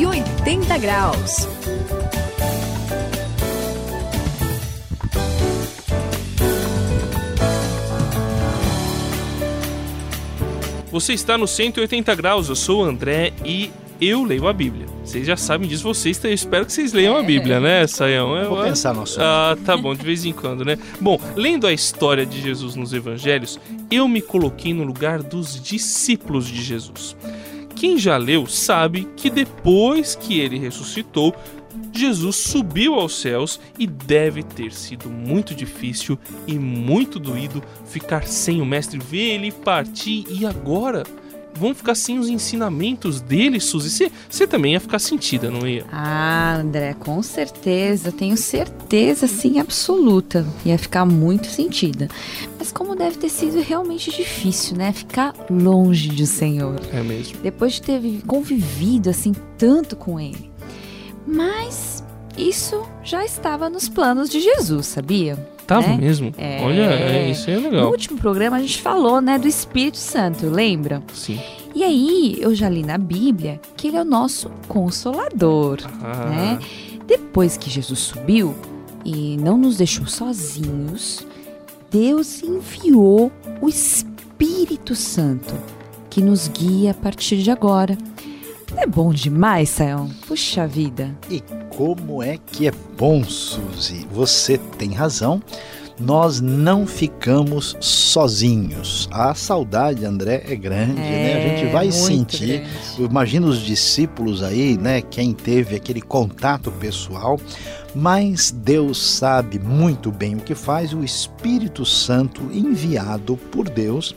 180 graus. Você está no 180 graus, eu sou o André e eu leio a Bíblia. Vocês já sabem disso, vocês, eu espero que vocês leiam a Bíblia, né, Saião? Eu, Vou pensar no assunto. Ah, tá bom, de vez em quando, né? Bom, lendo a história de Jesus nos evangelhos, eu me coloquei no lugar dos discípulos de Jesus. Quem já leu sabe que depois que ele ressuscitou, Jesus subiu aos céus e deve ter sido muito difícil e muito doído ficar sem o Mestre, ver ele partir. E agora vão ficar sem os ensinamentos dele, Suzy. Você também ia ficar sentida, não ia? Ah, André, com certeza. Tenho certeza, sim, absoluta. Ia ficar muito sentida. Mas como deve ter sido realmente difícil, né? Ficar longe do Senhor. É mesmo. Depois de ter convivido, assim, tanto com ele. Mas isso já estava nos planos de Jesus, sabia? Tava né? mesmo? É... Olha, é, isso é legal. No último programa a gente falou, né, do Espírito Santo, lembra? Sim. E aí eu já li na Bíblia que ele é o nosso consolador, ah. né? Depois que Jesus subiu e não nos deixou sozinhos, Deus enviou o Espírito Santo que nos guia a partir de agora é bom demais, Sayão. Puxa vida. E como é que é bom, Suzy? Você tem razão. Nós não ficamos sozinhos. A saudade, André, é grande, é, né? A gente vai sentir. Grande. Imagina os discípulos aí, né? Quem teve aquele contato pessoal. Mas Deus sabe muito bem o que faz, o Espírito Santo enviado por Deus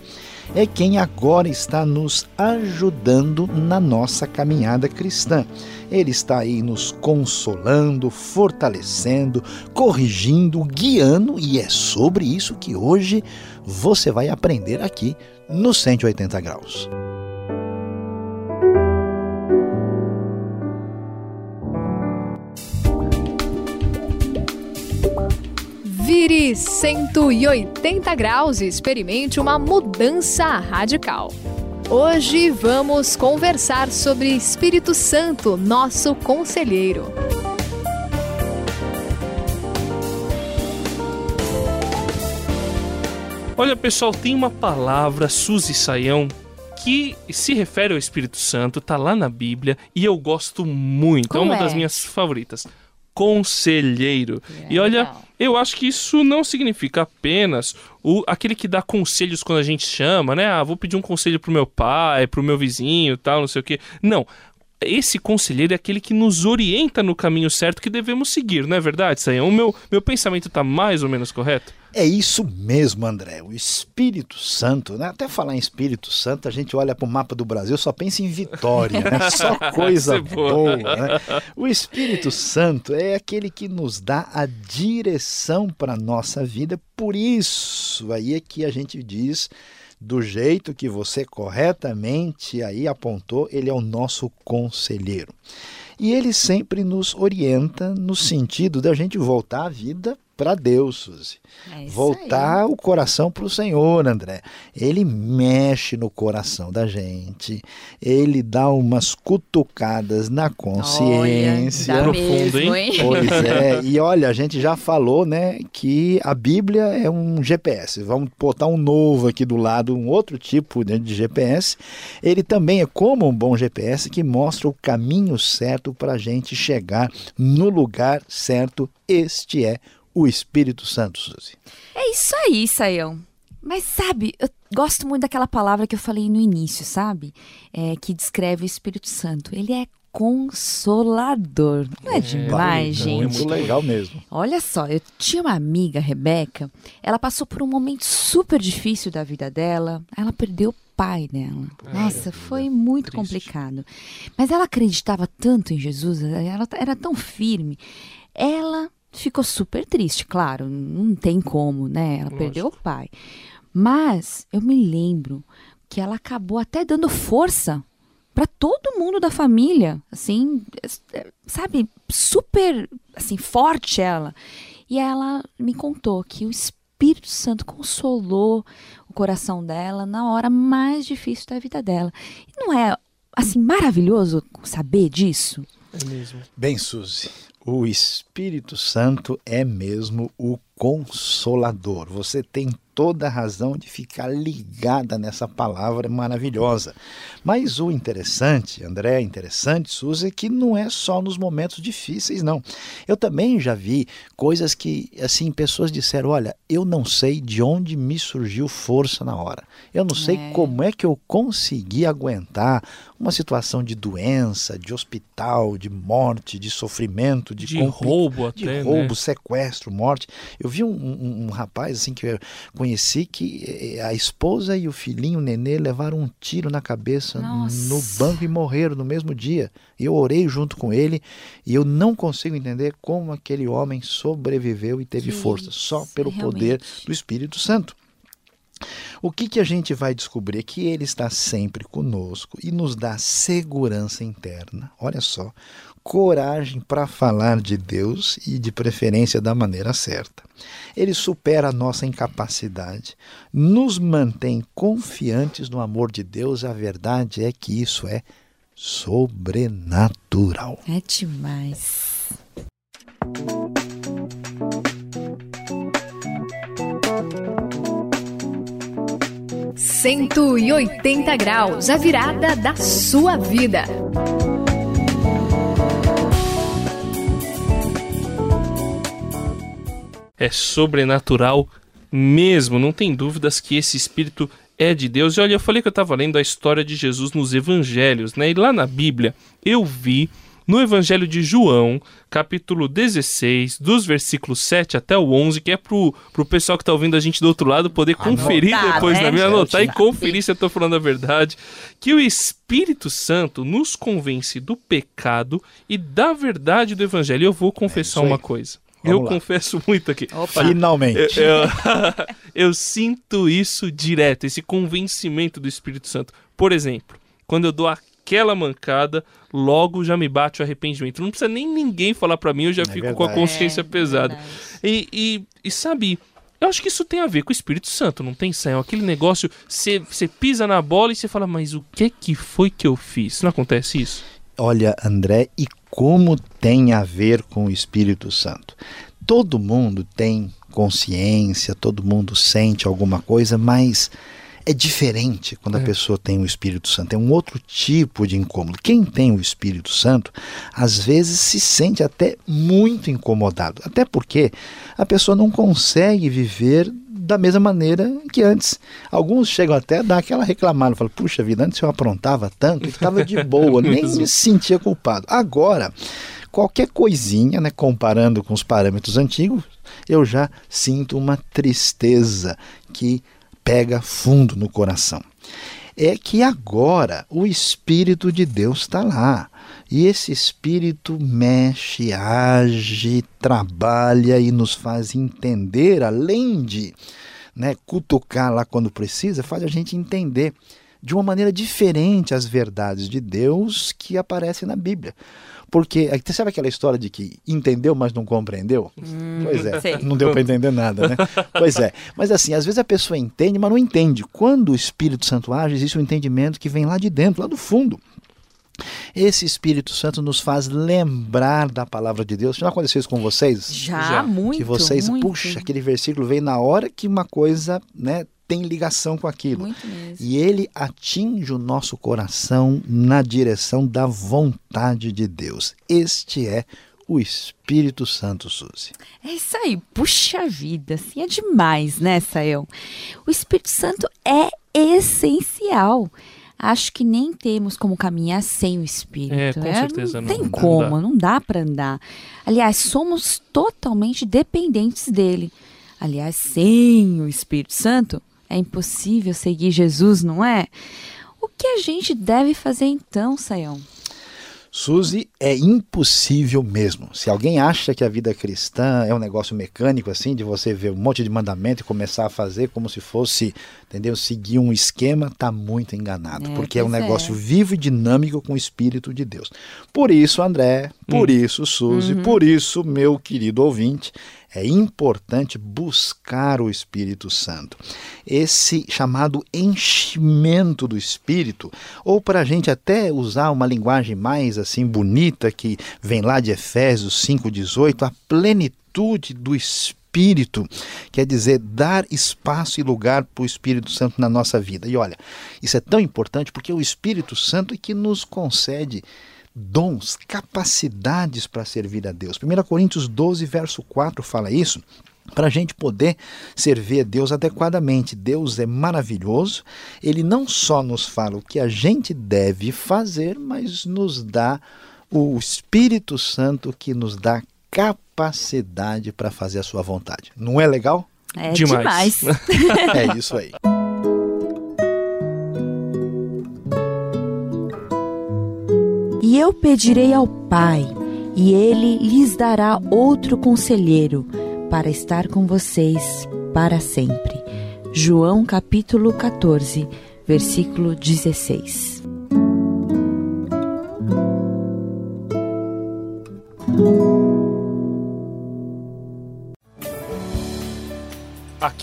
é quem agora está nos ajudando na nossa caminhada cristã. Ele está aí nos consolando, fortalecendo, corrigindo, guiando, e é sobre isso que hoje você vai aprender aqui no 180 Graus. Vire 180 graus e experimente uma mudança radical. Hoje vamos conversar sobre Espírito Santo, nosso conselheiro. Olha, pessoal, tem uma palavra, Suzy Saião, que se refere ao Espírito Santo, tá lá na Bíblia e eu gosto muito. Como é uma é? das minhas favoritas conselheiro. É, e olha, legal. eu acho que isso não significa apenas o aquele que dá conselhos quando a gente chama, né? Ah, vou pedir um conselho pro meu pai, pro meu vizinho, tal, não sei o quê. Não. Esse conselheiro é aquele que nos orienta no caminho certo que devemos seguir, não é verdade, Sayão? O meu, meu pensamento está mais ou menos correto? É isso mesmo, André. O Espírito Santo, né? até falar em Espírito Santo, a gente olha para o mapa do Brasil só pensa em vitória, né? só coisa boa. Né? O Espírito Santo é aquele que nos dá a direção para a nossa vida, por isso aí é que a gente diz do jeito que você corretamente aí apontou, ele é o nosso conselheiro. E ele sempre nos orienta no sentido da gente voltar à vida para Deus, Suzy. É Voltar aí. o coração para o Senhor, André. Ele mexe no coração da gente, ele dá umas cutucadas na consciência. Olha, Profundo, mesmo, hein? Pois é. E olha, a gente já falou, né, que a Bíblia é um GPS. Vamos botar um novo aqui do lado, um outro tipo né, de GPS. Ele também é como um bom GPS que mostra o caminho certo para a gente chegar no lugar certo. Este é o Espírito Santo, Suzy. É isso aí, Saião. Mas sabe, eu gosto muito daquela palavra que eu falei no início, sabe? É, que descreve o Espírito Santo. Ele é consolador. Não é, é demais, é, gente? Muito legal mesmo. Olha só, eu tinha uma amiga, Rebeca, ela passou por um momento super difícil da vida dela. Ela perdeu o pai dela. É, Nossa, foi muito triste. complicado. Mas ela acreditava tanto em Jesus, ela era tão firme. Ela ficou super triste, claro, não tem como, né? Ela Lógico. perdeu o pai. Mas eu me lembro que ela acabou até dando força para todo mundo da família, assim, sabe, super assim forte ela. E ela me contou que o Espírito Santo consolou o coração dela na hora mais difícil da vida dela. E não é assim maravilhoso saber disso. É mesmo. Bem, Suzy, o Espírito Santo é mesmo o consolador. Você tem toda a razão de ficar ligada nessa palavra maravilhosa. Mas o interessante, André, interessante, Suzy, é que não é só nos momentos difíceis, não. Eu também já vi coisas que, assim, pessoas disseram: olha, eu não sei de onde me surgiu força na hora. Eu não sei é. como é que eu consegui aguentar uma situação de doença, de hospital, de morte, de sofrimento, de, de roubo até, de né? roubo, né? sequestro, morte. Eu vi um, um, um rapaz assim que eu conheci que eh, a esposa e o filhinho, o nenê, levaram um tiro na cabeça Nossa. no banco e morreram no mesmo dia. Eu orei junto com ele e eu não consigo entender como aquele homem sobreviveu e teve que força, só pelo realmente. poder do Espírito Santo. O que, que a gente vai descobrir? É que Ele está sempre conosco e nos dá segurança interna. Olha só, coragem para falar de Deus e, de preferência, da maneira certa. Ele supera a nossa incapacidade, nos mantém confiantes no amor de Deus. A verdade é que isso é sobrenatural. É demais. 180 graus, a virada da sua vida. É sobrenatural mesmo, não tem dúvidas que esse espírito é de Deus. E olha, eu falei que eu estava lendo a história de Jesus nos evangelhos, né? E lá na Bíblia eu vi no Evangelho de João, capítulo 16, dos versículos 7 até o 11, que é pro, pro pessoal que tá ouvindo a gente do outro lado poder conferir anotar, depois né? na minha, anotar e conferir se eu tô falando a verdade, que o Espírito Santo nos convence do pecado e da verdade do Evangelho. E eu vou confessar é uma coisa. Vamos eu lá. confesso muito aqui. Opa. Finalmente. Eu, eu, eu sinto isso direto, esse convencimento do Espírito Santo. Por exemplo, quando eu dou a aquela mancada, logo já me bate o arrependimento. Não precisa nem ninguém falar para mim, eu já é fico verdade. com a consciência é, pesada. E, e, e, sabe, eu acho que isso tem a ver com o Espírito Santo, não tem, Sam? Aquele negócio, você pisa na bola e você fala, mas o que que foi que eu fiz? Não acontece isso? Olha, André, e como tem a ver com o Espírito Santo? Todo mundo tem consciência, todo mundo sente alguma coisa, mas é diferente quando é. a pessoa tem o Espírito Santo, é um outro tipo de incômodo. Quem tem o Espírito Santo, às vezes se sente até muito incomodado, até porque a pessoa não consegue viver da mesma maneira que antes. Alguns chegam até a dar aquela reclamada, falam, puxa vida, antes eu aprontava tanto, estava de boa, nem me sentia culpado. Agora, qualquer coisinha, né, comparando com os parâmetros antigos, eu já sinto uma tristeza que pega fundo no coração. É que agora o Espírito de Deus está lá. E esse Espírito mexe, age, trabalha e nos faz entender, além de né, cutucar lá quando precisa, faz a gente entender de uma maneira diferente as verdades de Deus que aparecem na Bíblia. Porque sabe aquela história de que entendeu, mas não compreendeu? Hum, pois é, sei. não deu para entender nada, né? pois é. Mas assim, às vezes a pessoa entende, mas não entende. Quando o Espírito Santo age, existe um entendimento que vem lá de dentro, lá do fundo. Esse Espírito Santo nos faz lembrar da palavra de Deus. Já aconteceu isso com vocês? Já, Já. muito. Que vocês, muito. puxa, aquele versículo veio na hora que uma coisa, né, tem ligação com aquilo. E ele atinge o nosso coração na direção da vontade de Deus. Este é o Espírito Santo, Suzy. É isso aí, puxa vida, assim é demais, né, Sael? O Espírito Santo é essencial. Acho que nem temos como caminhar sem o Espírito. É, com é, certeza não. Tem não como, dá. não dá para andar. Aliás, somos totalmente dependentes dele. Aliás, sem o Espírito Santo, é impossível seguir Jesus, não é? O que a gente deve fazer então, Sayão? Suzy, é impossível mesmo. Se alguém acha que a vida cristã é um negócio mecânico assim, de você ver um monte de mandamento e começar a fazer como se fosse, entendeu, seguir um esquema, tá muito enganado, é, porque é um negócio é. vivo e dinâmico com o espírito de Deus. Por isso, André, por hum. isso, Suzy, uhum. por isso, meu querido ouvinte, É importante buscar o Espírito Santo. Esse chamado enchimento do Espírito, ou para a gente até usar uma linguagem mais assim bonita que vem lá de Efésios 5,18, a plenitude do Espírito, quer dizer, dar espaço e lugar para o Espírito Santo na nossa vida. E olha, isso é tão importante porque o Espírito Santo é que nos concede dons, capacidades para servir a Deus. 1 Coríntios 12, verso 4 fala isso. Para a gente poder servir a Deus adequadamente. Deus é maravilhoso, ele não só nos fala o que a gente deve fazer, mas nos dá o Espírito Santo que nos dá capacidade para fazer a sua vontade. Não é legal? É demais. demais. é isso aí. E eu pedirei ao Pai, e ele lhes dará outro conselheiro para estar com vocês para sempre. João capítulo 14, versículo 16.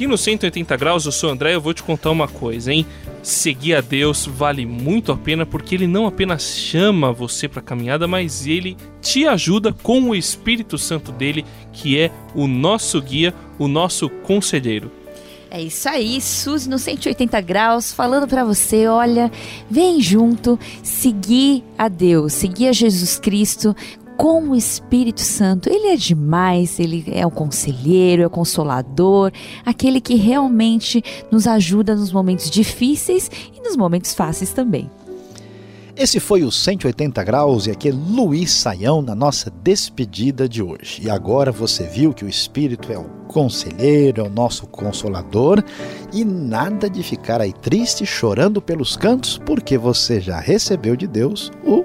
Aqui no 180 graus, eu sou o André, eu vou te contar uma coisa, hein? seguir a Deus vale muito a pena porque ele não apenas chama você para a caminhada, mas ele te ajuda com o Espírito Santo dele, que é o nosso guia, o nosso conselheiro. É isso aí, Suzy no 180 graus, falando para você, olha, vem junto, seguir a Deus, seguir a Jesus Cristo, com o Espírito Santo. Ele é demais, ele é o conselheiro, é o consolador, aquele que realmente nos ajuda nos momentos difíceis e nos momentos fáceis também. Esse foi o 180 graus e aqui é Luiz Saião na nossa despedida de hoje. E agora você viu que o Espírito é o conselheiro, é o nosso consolador e nada de ficar aí triste chorando pelos cantos, porque você já recebeu de Deus o